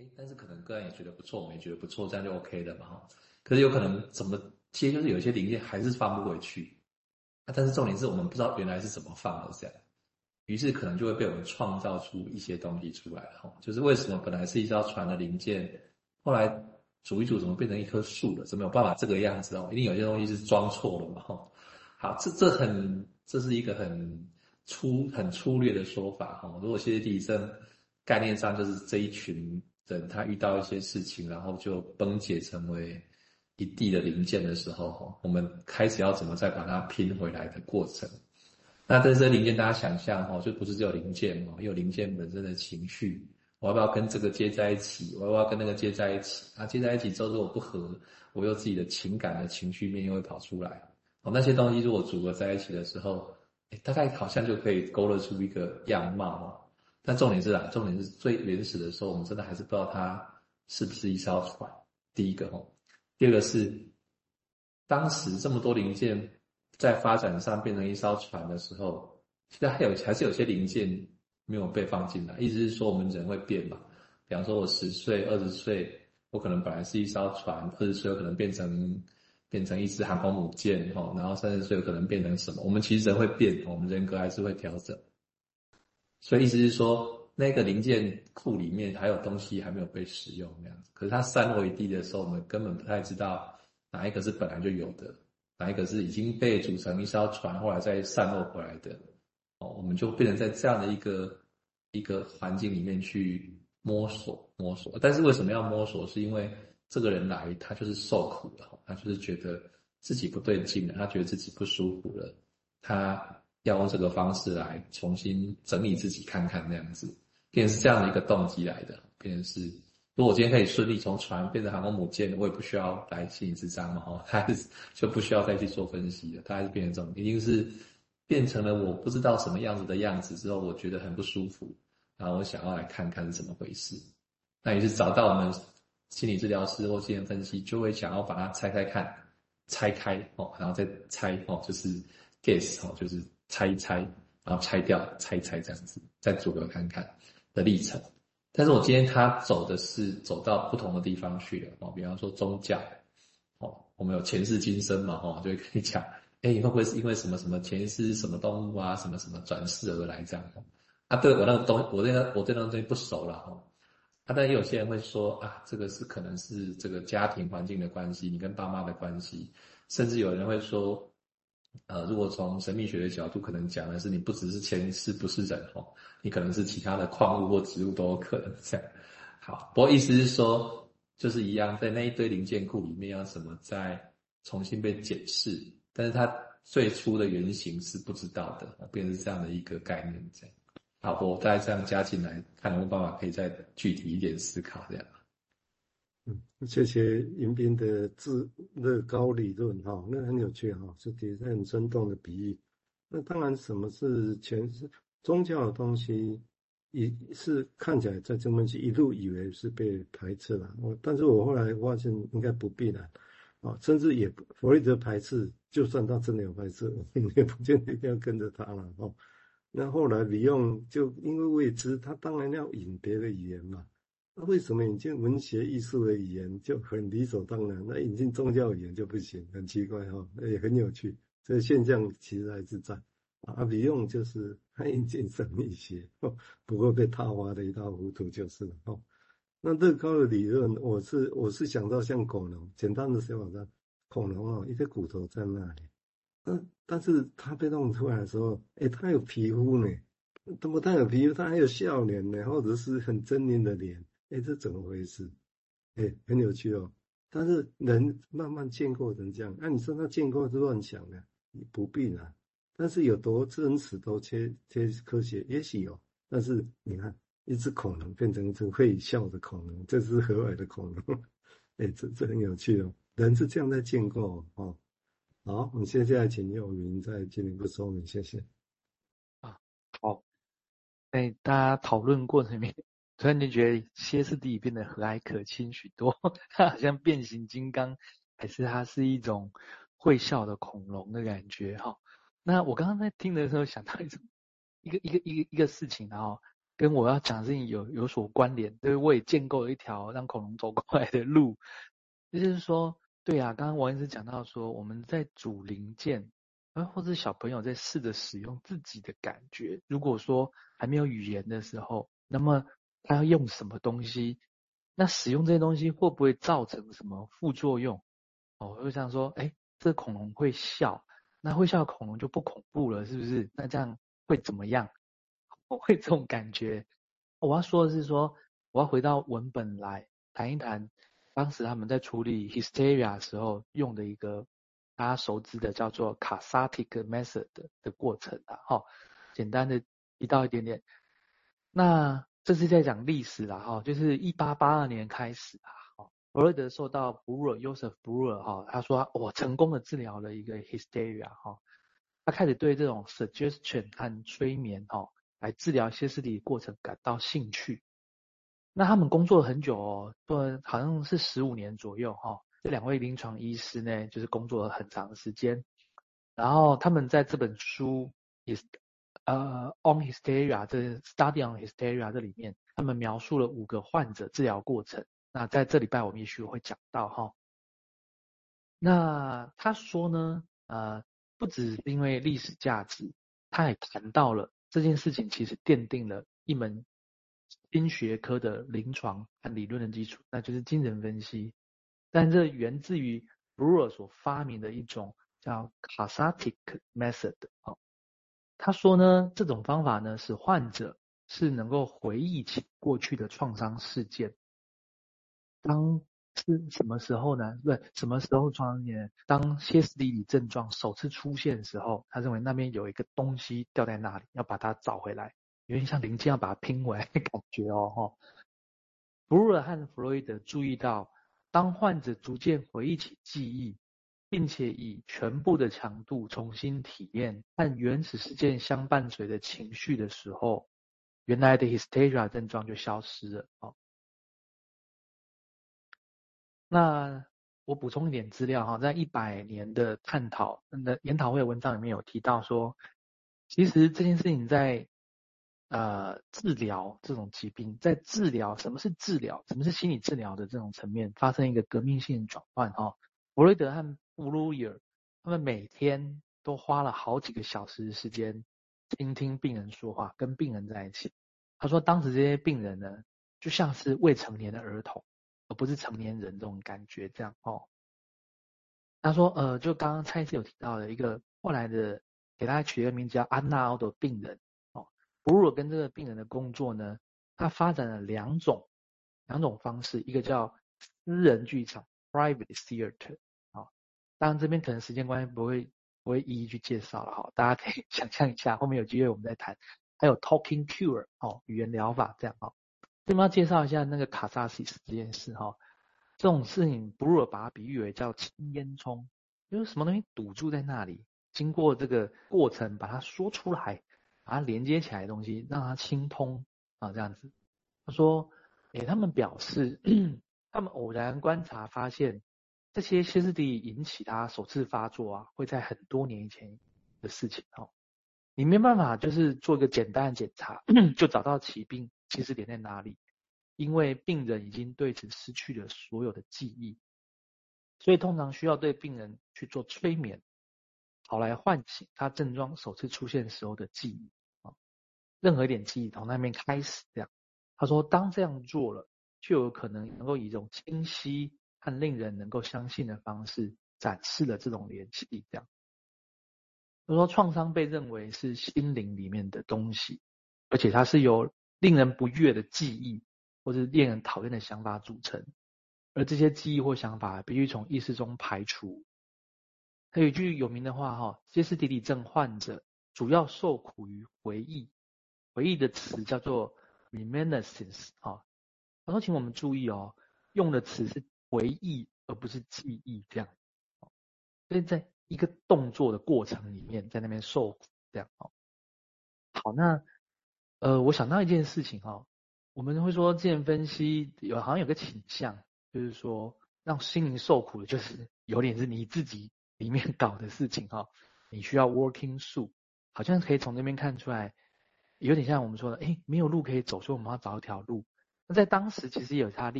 哎，但是可能个人也觉得不错，我们也觉得不错，这样就 OK 的嘛哈。可是有可能怎么接，就是有些零件还是放不回去。啊，但是重点是我们不知道原来是怎么放的这样，于是可能就会被我们创造出一些东西出来哈。就是为什么本来是一艘船的零件，后来组一组怎么变成一棵树了？怎么有办法这个样子哦？一定有些东西是装错了嘛哈。好，这这很这是一个很粗很粗略的说法哈。如果谢谢地震概念上就是这一群。等他遇到一些事情，然后就崩解成为一地的零件的时候，我们开始要怎么再把它拼回来的过程。那这些零件，大家想象哈，就不是只有零件嘛，有零件本身的情绪，我要不要跟这个接在一起？我要不要跟那个接在一起？啊，接在一起之后如果不合，我有自己的情感的情绪面又会跑出来。哦，那些东西如果组合在一起的时候，大概好像就可以勾勒出一个样貌。但重点是啊，重点是最原始的时候，我们真的还是不知道它是不是一艘船。第一个哦，第二个是当时这么多零件在发展上变成一艘船的时候，其实还有还是有些零件没有被放进来。意思是说，我们人会变嘛？比方说，我十岁、二十岁，我可能本来是一艘船，二十岁有可能变成变成一只航空母舰哦，然后三十岁有可能变成什么？我们其实人会变，我们人格还是会调整。所以意思是说，那个零件库里面还有东西还没有被使用那样子。可是它散落一地的时候，我们根本不太知道哪一个是本来就有的，哪一个是已经被组成一艘船，后来再散落回来的。哦，我们就变成在这样的一个一个环境里面去摸索摸索。但是为什么要摸索？是因为这个人来，他就是受苦了，他就是觉得自己不对劲了，他觉得自己不舒服了，他。要用这个方式来重新整理自己看看那样子，便是这样的一个动机来的。便是，如果我今天可以顺利从船变成航空母舰，我也不需要来心理咨商嘛，哈，还是就不需要再去做分析了。他还是变成这种，已经是变成了我不知道什么样子的样子之后，我觉得很不舒服，然后我想要来看看是怎么回事。那于是找到我们心理治疗师或精神分析，就会想要把它拆开看，拆开哦，然后再拆哦，就是 guess 哦，就是。拆一拆，然后拆掉，拆一拆这样子，再组合看看的历程。但是我今天他走的是走到不同的地方去了哦，比方说宗教哦，我们有前世今生嘛哈，就会跟你讲，哎，你会不会是因为什么什么前世什么动物啊，什么什么转世而来这样？啊，对我那个东，我对那我对那个东西不熟了哈。啊，但也有些人会说啊，这个是可能是这个家庭环境的关系，你跟爸妈的关系，甚至有人会说。呃，如果从神秘学的角度，可能讲的是你不只是前世不是人哦，你可能是其他的矿物或植物都有可能这样。好，不过意思是说，就是一样，在那一堆零件库里面要怎么再重新被检视，但是它最初的原型是不知道的，变成这样的一个概念这样。好，我再这样加进来，看有没有办法可以再具体一点思考这样。嗯，谢谢迎宾的自乐高理论哈，那很有趣哈，是提很生动的比喻。那当然，什么是前世宗教的东西，也是看起来在这边去一路以为是被排斥了。我但是我后来发现应该不必然啊，甚至也弗洛伊德排斥，就算他真的有排斥，也不见得一定要跟着他了哦。那后来李用就因为未知，他当然要引别的语言嘛。那为什么引进文学艺术的语言就很理所当然？那引进宗教语言就不行，很奇怪哈，也很有趣。这个现象其实还是在啊，李用就是他引进神秘学，不过被套娃的一塌糊涂就是了哈。那乐高的理论，我是我是想到像恐龙，简单的说法，恐龙啊，一个骨头在那里，但但是它被弄出来的时候，哎，它有皮肤呢，怎么它有皮肤？它还有笑脸呢，或者是很狰狞的脸。哎，这怎么回事？哎，很有趣哦。但是人慢慢见过成这样，那、你说他见过是乱想的，你不必啦。但是有多真实，多切切科学，也许有。但是你看，一只恐龙变成一只会笑的恐龙，这是和蔼的恐龙。哎，这这很有趣哦。人是这样在见过哦。好，我们现在请佑铭再进一步说明，谢谢。啊，好。哎，大家讨论过程里面。突然间觉得歇斯底里变得和蔼可亲许多，它 好像变形金刚，还是它是一种会笑的恐龙的感觉哈。那我刚刚在听的时候想到一种一个一个一个一个事情，然后跟我要讲的事情有有所关联，因为我也建构了一条让恐龙走过来的路。就是说，对啊，刚刚王医师讲到说，我们在组零件，呃，或者小朋友在试着使用自己的感觉。如果说还没有语言的时候，那么他要用什么东西？那使用这些东西会不会造成什么副作用？哦，就想说，哎，这恐龙会笑，那会笑的恐龙就不恐怖了，是不是？那这样会怎么样？会这种感觉。我要说的是说，我要回到文本来谈一谈，当时他们在处理 hysteria 时候用的一个大家熟知的叫做 c a s a t i c method 的过程啊。哈，简单的一道一点点。那这是在讲历史啦，哈，就是一八八二年开始啊，哈，弗洛德受到 Breuer，Joseph Breuer 哈，他说我成功的治疗了一个 hysteria 哈，他开始对这种 suggestion 和催眠哈。来治疗歇斯底里过程感到兴趣，那他们工作了很久哦，不，好像是十五年左右哈、这两位临床医师呢，就是工作了很长的时间。然后他们在这本书，is 呃 on hysteria 这 study on hysteria 这里面，他们描述了五个患者治疗过程。那在这礼拜我们也许会讲到哈、那他说呢，呃，不只是因为历史价值，他也谈到了。这件事情其实奠定了一门新学科的临床和理论的基础，那就是精神分析。但这源自于 Breuer 所发明的一种叫 cathartic method。哦，他说呢，这种方法呢，使患者是能够回忆起过去的创伤事件。当是什么时候呢？不，什么时候创伤呢？当歇斯底里症状首次出现的时候，他认为那边有一个东西掉在那里，要把它找回来，有点像零件要把它拼回来的感觉哦。哈，布鲁尔和弗洛伊德注意到，当患者逐渐回忆起记忆，并且以全部的强度重新体验和原始事件相伴随的情绪的时候，原来的 hysteria 症状就消失了。哦。那我补充一点资料哈，在一百年的探讨的研讨会文章里面有提到说，其实这件事情在呃治疗这种疾病，在治疗什么是治疗，什么是心理治疗的这种层面发生一个革命性的转换哈。弗雷德和布鲁尔他们每天都花了好几个小时的时间倾听病人说话，跟病人在一起。他说当时这些病人呢，就像是未成年的儿童。而不是成年人这种感觉，这样哦。他说，呃，就刚刚蔡医师有提到的一个后来的，给他取一个名字叫安娜奥的病人哦。布鲁尔跟这个病人的工作呢，他发展了两种两种方式，一个叫私人剧场 （private theater）。当然这边可能时间关系不会不会一一去介绍了哈，大家可以 想象一下，后面有机会我们再谈。还有 talking cure 哦，语言疗法这样哈。这边要介绍一下那个卡萨西斯这件事哈，这种事情布鲁尔把它比喻为叫清烟囱，就是什么东西堵住在那里，经过这个过程把它说出来，把它连接起来的东西让它清通啊，这样子。他说，诶，他们表示，他们偶然观察发现，这些歇斯底里引起他首次发作啊，会在很多年以前的事情哦，你没办法就是做一个简单的检查 就找到起病。起始点在哪里？因为病人已经对此失去了所有的记忆，所以通常需要对病人去做催眠，好来唤醒他症状首次出现时候的记忆啊。任何一点记忆从那边开始，这样。他说，当这样做了，就有可能能够以一种清晰和令人能够相信的方式展示了这种联系。这样。他说，创伤被认为是心灵里面的东西，而且它是由令人不悦的记忆，或者令人讨厌的想法组成，而这些记忆或想法必须从意识中排除。还有一句有名的话哈，歇斯底里症患者主要受苦于回忆，回忆的词叫做 reminiscence 哈。他说，请我们注意哦，用的词是回忆而不是记忆这样。所以在一个动作的过程里面，在那边受苦这样哦。好，那。呃，我想到一件事情哈，我们会说精神分析有好像有个倾向，就是说让心灵受苦的，就是有点是你自己里面搞的事情哈，你需要 working through，好像可以从那边看出来，有点像我们说的，哎，没有路可以走，所以我们要找一条路。那在当时其实也有它历